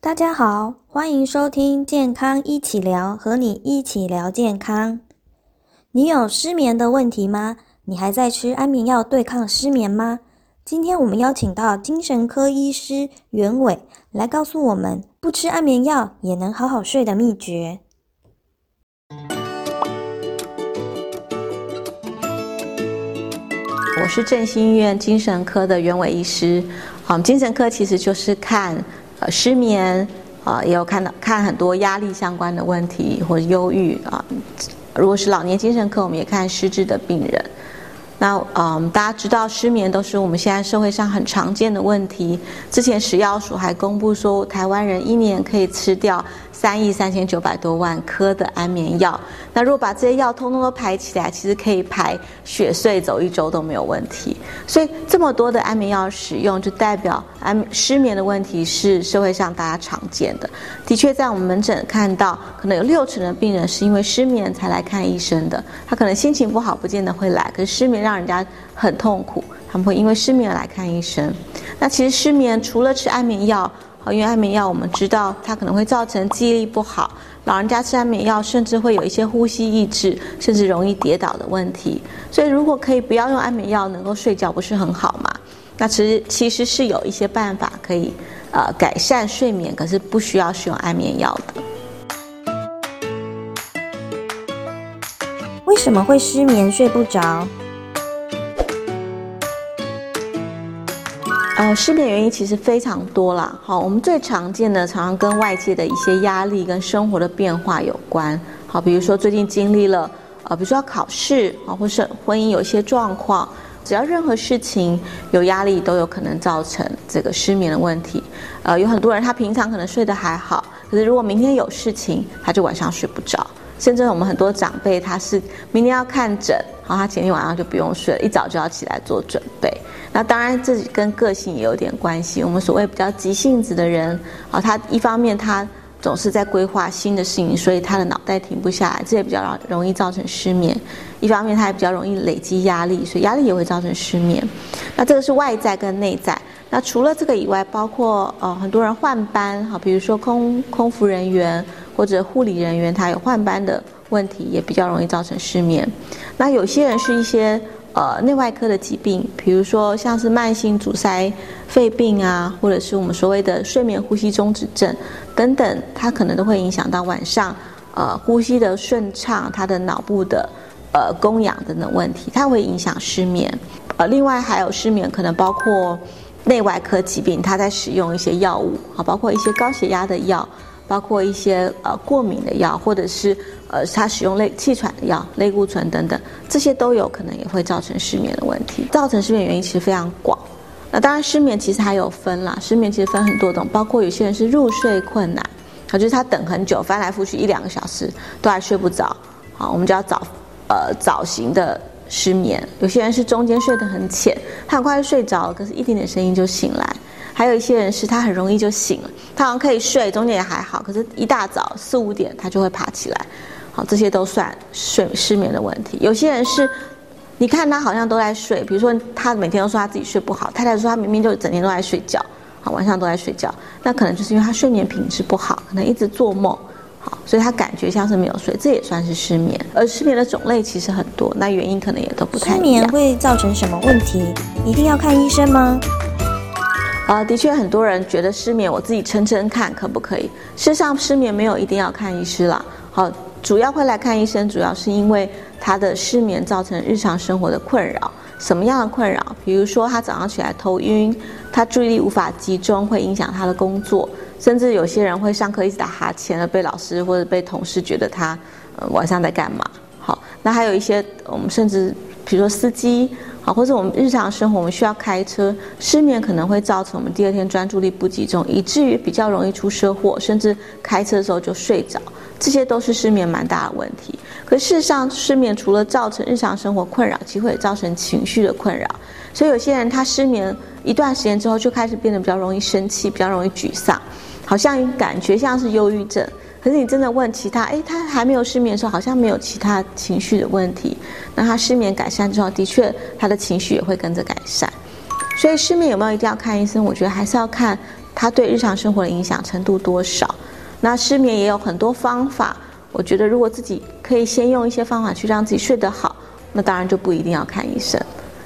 大家好，欢迎收听健康一起聊，和你一起聊健康。你有失眠的问题吗？你还在吃安眠药对抗失眠吗？今天我们邀请到精神科医师袁伟来告诉我们，不吃安眠药也能好好睡的秘诀。我是振兴医院精神科的袁伟医师。好，精神科其实就是看呃失眠啊，也有看到看很多压力相关的问题或者忧郁啊。如果是老年精神科，我们也看失智的病人。那嗯，大家知道失眠都是我们现在社会上很常见的问题。之前食药署还公布说，台湾人一年可以吃掉。三亿三千九百多万颗的安眠药，那如果把这些药通通都排起来，其实可以排血睡走一周都没有问题。所以这么多的安眠药使用，就代表安失眠的问题是社会上大家常见的。的确，在我们门诊看到，可能有六成的病人是因为失眠才来看医生的。他可能心情不好，不见得会来，可是失眠让人家很痛苦，他们会因为失眠来看医生。那其实失眠除了吃安眠药。因为安眠药，我们知道它可能会造成记忆力不好。老人家吃安眠药，甚至会有一些呼吸抑制，甚至容易跌倒的问题。所以，如果可以不要用安眠药，能够睡觉，不是很好吗？那其实其实是有一些办法可以呃改善睡眠，可是不需要使用安眠药的。为什么会失眠睡不着？呃，失眠原因其实非常多啦。好，我们最常见的，常常跟外界的一些压力跟生活的变化有关。好，比如说最近经历了，呃，比如说要考试啊，或是婚姻有一些状况，只要任何事情有压力，都有可能造成这个失眠的问题。呃，有很多人他平常可能睡得还好，可是如果明天有事情，他就晚上睡不着。甚至我们很多长辈，他是明天要看诊，好他前天晚上就不用睡了，一早就要起来做准备。那当然，这跟个性也有点关系。我们所谓比较急性子的人，啊，他一方面他总是在规划新的事情，所以他的脑袋停不下来，这也比较容容易造成失眠。一方面他也比较容易累积压力，所以压力也会造成失眠。那这个是外在跟内在。那除了这个以外，包括呃很多人换班，哈，比如说空空服人员。或者护理人员他有换班的问题，也比较容易造成失眠。那有些人是一些呃内外科的疾病，比如说像是慢性阻塞肺病啊，或者是我们所谓的睡眠呼吸中止症等等，它可能都会影响到晚上呃呼吸的顺畅，他的脑部的呃供氧等等问题，它会影响失眠。呃，另外还有失眠可能包括内外科疾病，他在使用一些药物啊，包括一些高血压的药。包括一些呃过敏的药，或者是呃他使用类气喘的药，类固醇等等，这些都有可能也会造成失眠的问题。造成失眠原因其实非常广。那当然失眠其实还有分啦，失眠其实分很多种，包括有些人是入睡困难，啊就是他等很久，翻来覆去一两个小时都还睡不着，好我们就要早呃早型的失眠。有些人是中间睡得很浅，他很快就睡着了，可是一点点声音就醒来。还有一些人是他很容易就醒了，他好像可以睡，中间也还好，可是一大早四五点他就会爬起来，好，这些都算睡失眠的问题。有些人是，你看他好像都在睡，比如说他每天都说他自己睡不好，太太说他明明就整天都在睡觉，好，晚上都在睡觉，那可能就是因为他睡眠品质不好，可能一直做梦，好，所以他感觉像是没有睡，这也算是失眠。而失眠的种类其实很多，那原因可能也都不太一样。失眠会造成什么问题？一定要看医生吗？啊，的确，很多人觉得失眠，我自己撑撑看可不可以？事实上，失眠没有一定要看医师啦。好，主要会来看医生，主要是因为他的失眠造成日常生活的困扰。什么样的困扰？比如说，他早上起来头晕，他注意力无法集中，会影响他的工作，甚至有些人会上课一直打哈欠，而被老师或者被同事觉得他呃晚上在干嘛？好，那还有一些我们甚至比如说司机。啊，或者我们日常生活我们需要开车，失眠可能会造成我们第二天专注力不集中，以至于比较容易出车祸，甚至开车的时候就睡着，这些都是失眠蛮大的问题。可事实上，失眠除了造成日常生活困扰，其实会造成情绪的困扰。所以有些人他失眠一段时间之后，就开始变得比较容易生气，比较容易沮丧，好像感觉像是忧郁症。可是你真的问其他，哎，他还没有失眠的时候，好像没有其他情绪的问题。那他失眠改善之后，的确他的情绪也会跟着改善。所以失眠有没有一定要看医生？我觉得还是要看他对日常生活的影响程度多少。那失眠也有很多方法，我觉得如果自己可以先用一些方法去让自己睡得好，那当然就不一定要看医生。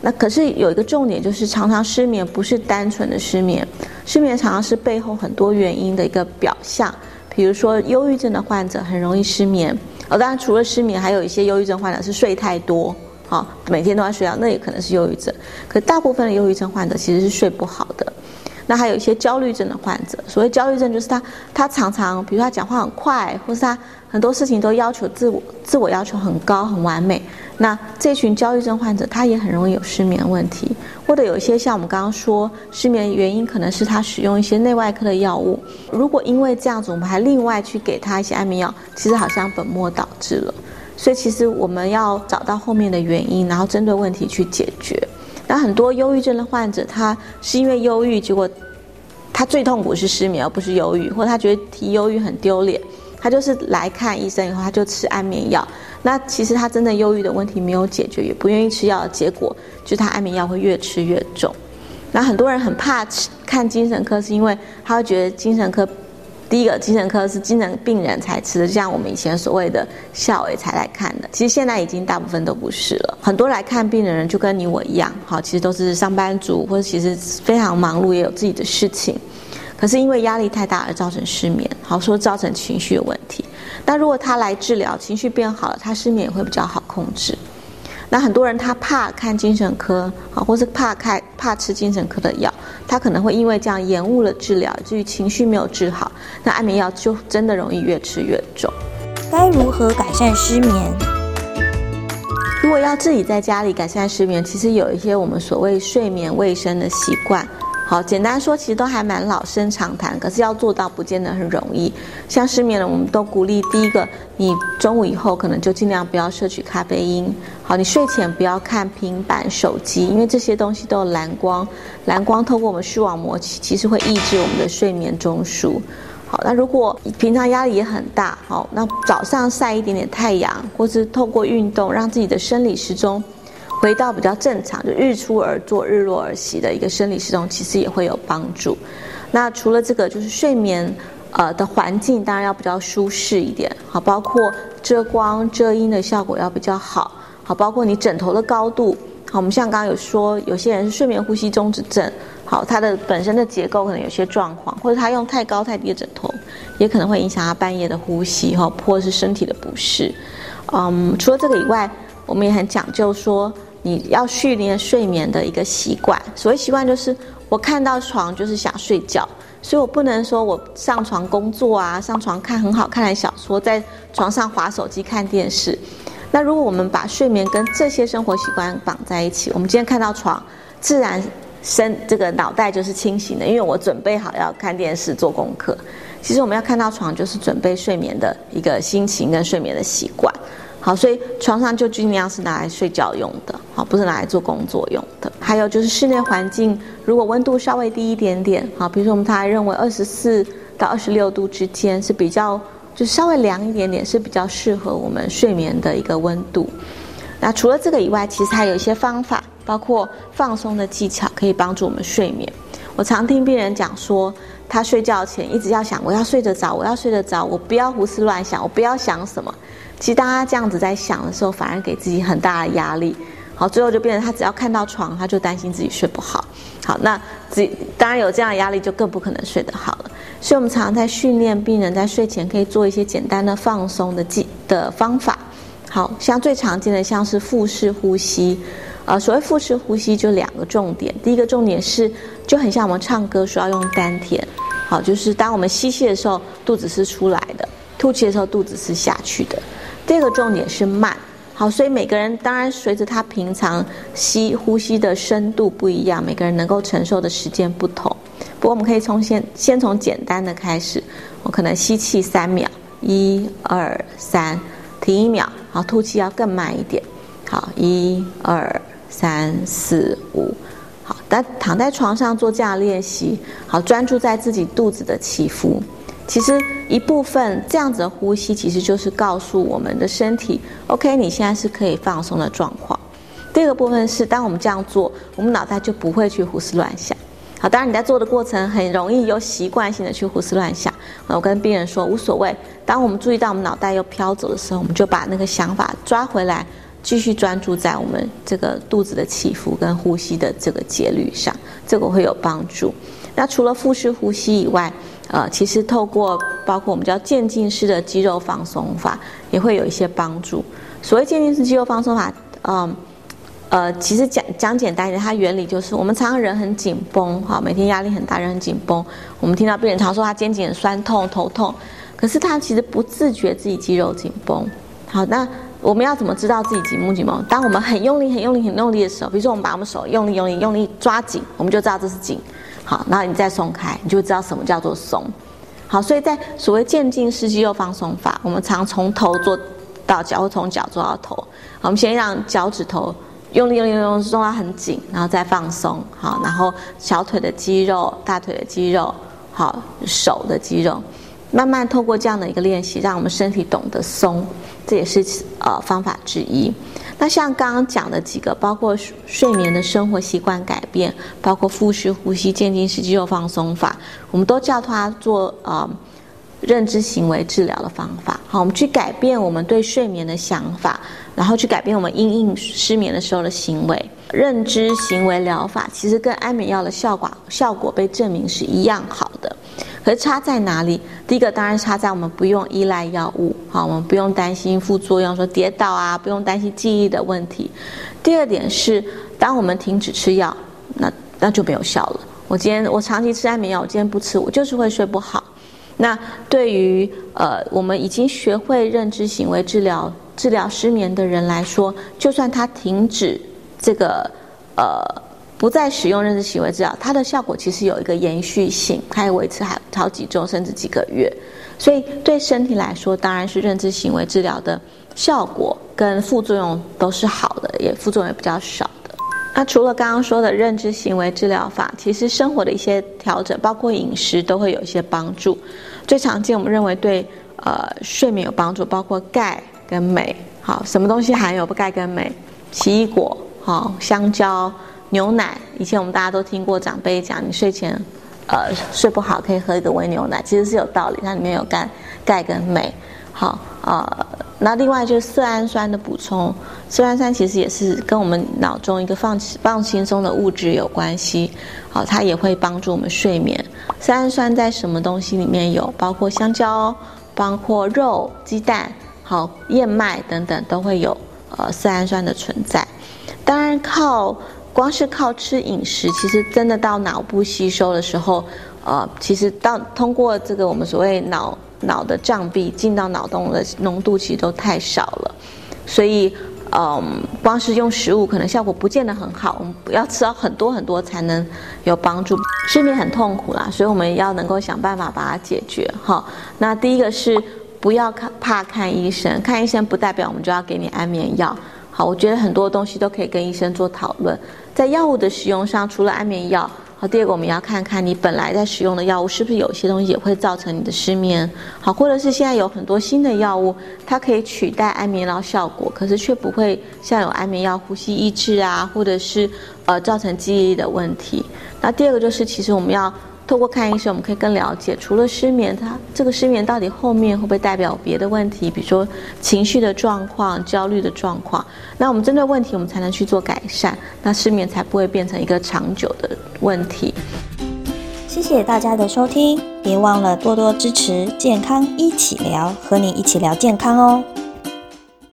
那可是有一个重点，就是常常失眠不是单纯的失眠，失眠常常是背后很多原因的一个表象。比如说，忧郁症的患者很容易失眠。哦，当然除了失眠，还有一些忧郁症患者是睡太多，好，每天都要睡觉，那也可能是忧郁症。可大部分的忧郁症患者其实是睡不好的。那还有一些焦虑症的患者，所谓焦虑症就是他他常常，比如他讲话很快，或是他很多事情都要求自我自我要求很高很完美。那这群焦虑症患者，他也很容易有失眠问题，或者有一些像我们刚刚说失眠原因，可能是他使用一些内外科的药物。如果因为这样子，我们还另外去给他一些安眠药，其实好像本末倒置了。所以其实我们要找到后面的原因，然后针对问题去解决。那很多忧郁症的患者，他是因为忧郁，结果他最痛苦是失眠，而不是忧郁，或者他觉得提忧郁很丢脸，他就是来看医生以后，他就吃安眠药。那其实他真的忧郁的问题没有解决，也不愿意吃药的结果，就是他安眠药会越吃越重。那很多人很怕看精神科，是因为他会觉得精神科。第一个精神科是精神病人才吃的，就像我们以前所谓的校委才来看的。其实现在已经大部分都不是了，很多来看病的人就跟你我一样，好，其实都是上班族或者其实非常忙碌，也有自己的事情。可是因为压力太大而造成失眠，好说造成情绪有问题。那如果他来治疗，情绪变好了，他失眠也会比较好控制。那很多人他怕看精神科，好，或是怕开怕吃精神科的药，他可能会因为这样延误了治疗，至于情绪没有治好，那安眠药就真的容易越吃越重。该如何改善失眠？如果要自己在家里改善失眠，其实有一些我们所谓睡眠卫生的习惯。好，简单说，其实都还蛮老生常谈，可是要做到不见得很容易。像失眠了，我们都鼓励第一个，你中午以后可能就尽量不要摄取咖啡因。好，你睡前不要看平板、手机，因为这些东西都有蓝光，蓝光透过我们视网膜，其实会抑制我们的睡眠中枢。好，那如果平常压力也很大，好，那早上晒一点点太阳，或是透过运动，让自己的生理时钟。回到比较正常，就日出而作，日落而息的一个生理系统，其实也会有帮助。那除了这个，就是睡眠，呃的环境当然要比较舒适一点，好，包括遮光遮阴的效果要比较好，好，包括你枕头的高度，好，我们像刚刚有说，有些人是睡眠呼吸中止症，好，它的本身的结构可能有些状况，或者他用太高太低的枕头，也可能会影响他半夜的呼吸，哈，或者是身体的不适。嗯，除了这个以外，我们也很讲究说。你要训练睡眠的一个习惯，所谓习惯就是我看到床就是想睡觉，所以我不能说我上床工作啊，上床看很好看的小说，在床上划手机看电视。那如果我们把睡眠跟这些生活习惯绑在一起，我们今天看到床，自然身这个脑袋就是清醒的，因为我准备好要看电视做功课。其实我们要看到床，就是准备睡眠的一个心情跟睡眠的习惯。好，所以床上就尽量是拿来睡觉用的，好，不是拿来做工作用的。还有就是室内环境，如果温度稍微低一点点，好，比如说我们他认为二十四到二十六度之间是比较，就稍微凉一点点是比较适合我们睡眠的一个温度。那除了这个以外，其实还有一些方法，包括放松的技巧，可以帮助我们睡眠。我常听病人讲说，他睡觉前一直要想，我要睡得着，我要睡得着，我不要胡思乱想，我不要想什么。其实当他这样子在想的时候，反而给自己很大的压力。好，最后就变成他只要看到床，他就担心自己睡不好。好，那自当然有这样的压力，就更不可能睡得好了。所以我们常常在训练病人在睡前可以做一些简单的放松的技的方法。好像最常见的像是腹式呼吸。呃，所谓腹式呼吸就两个重点，第一个重点是就很像我们唱歌说要用丹田。好，就是当我们吸气的时候，肚子是出来的；吐气的时候，肚子是下去的。第二个重点是慢，好，所以每个人当然随着他平常吸呼吸的深度不一样，每个人能够承受的时间不同。不过我们可以从先先从简单的开始，我可能吸气三秒，一二三，停一秒，好，吐气要更慢一点，好，一二三四五，好，但躺在床上做这样练习，好，专注在自己肚子的起伏。其实一部分这样子的呼吸，其实就是告诉我们的身体，OK，你现在是可以放松的状况。第二个部分是，当我们这样做，我们脑袋就不会去胡思乱想。好，当然你在做的过程很容易有习惯性的去胡思乱想。我跟病人说无所谓，当我们注意到我们脑袋又飘走的时候，我们就把那个想法抓回来，继续专注在我们这个肚子的起伏跟呼吸的这个节律上，这个会有帮助。那除了腹式呼吸以外，呃，其实透过包括我们叫渐进式的肌肉放松法，也会有一些帮助。所谓渐进式肌肉放松法，嗯。呃，其实讲讲简单一点，它原理就是我们常常人很紧绷，哈，每天压力很大，人很紧绷。我们听到病人常说他肩颈酸痛、头痛，可是他其实不自觉自己肌肉紧绷。好，那我们要怎么知道自己紧不紧绷？当我们很用力、很用力、很用力的时候，比如说我们把我们手用力、用力、用力抓紧，我们就知道这是紧。好，然后你再松开，你就知道什么叫做松。好，所以在所谓渐进式肌肉放松法，我们常从头做到脚，或从脚做到头。我们先让脚趾头。用力用力用力，做到很紧，然后再放松，好，然后小腿的肌肉、大腿的肌肉，好，手的肌肉，慢慢透过这样的一个练习，让我们身体懂得松，这也是呃方法之一。那像刚刚讲的几个，包括睡眠的生活习惯改变，包括腹式呼吸、渐进式肌肉放松法，我们都叫它做呃认知行为治疗的方法。好，我们去改变我们对睡眠的想法。然后去改变我们因应失眠的时候的行为，认知行为疗法其实跟安眠药的效果效果被证明是一样好的，可是差在哪里？第一个当然差在我们不用依赖药物，好，我们不用担心副作用，说跌倒啊，不用担心记忆的问题。第二点是，当我们停止吃药，那那就没有效了。我今天我长期吃安眠药，我今天不吃，我就是会睡不好。那对于呃，我们已经学会认知行为治疗。治疗失眠的人来说，就算他停止这个呃不再使用认知行为治疗，它的效果其实有一个延续性，它以维持还好几周甚至几个月。所以对身体来说，当然是认知行为治疗的效果跟副作用都是好的，也副作用也比较少的。那除了刚刚说的认知行为治疗法，其实生活的一些调整，包括饮食，都会有一些帮助。最常见我们认为对呃睡眠有帮助，包括钙。跟镁，好，什么东西含有不钙跟镁？奇异果，好，香蕉、牛奶。以前我们大家都听过长辈讲，你睡前，呃，睡不好可以喝一个温牛奶，其实是有道理，它里面有钙、钙跟镁。好，呃，那另外就是色氨酸的补充，色氨酸其实也是跟我们脑中一个放放轻松的物质有关系。好，它也会帮助我们睡眠。色氨酸在什么东西里面有？包括香蕉，包括肉、鸡蛋。好，燕麦等等都会有呃色氨酸的存在。当然，靠光是靠吃饮食，其实真的到脑部吸收的时候，呃，其实到通过这个我们所谓脑脑的障壁进到脑洞的浓度，其实都太少了。所以，嗯，光是用食物可能效果不见得很好。我们不要吃到很多很多才能有帮助。失眠很痛苦啦，所以我们要能够想办法把它解决。哈，那第一个是。不要看怕看医生，看医生不代表我们就要给你安眠药。好，我觉得很多东西都可以跟医生做讨论。在药物的使用上，除了安眠药，好，第二个我们要看看你本来在使用的药物是不是有些东西也会造成你的失眠。好，或者是现在有很多新的药物，它可以取代安眠药效果，可是却不会像有安眠药呼吸抑制啊，或者是呃造成记忆力的问题。那第二个就是，其实我们要。透过看医生，我们可以更了解，除了失眠，它这个失眠到底后面会不会代表别的问题，比如说情绪的状况、焦虑的状况。那我们针对问题，我们才能去做改善，那失眠才不会变成一个长久的问题。谢谢大家的收听，别忘了多多支持健康一起聊，和你一起聊健康哦。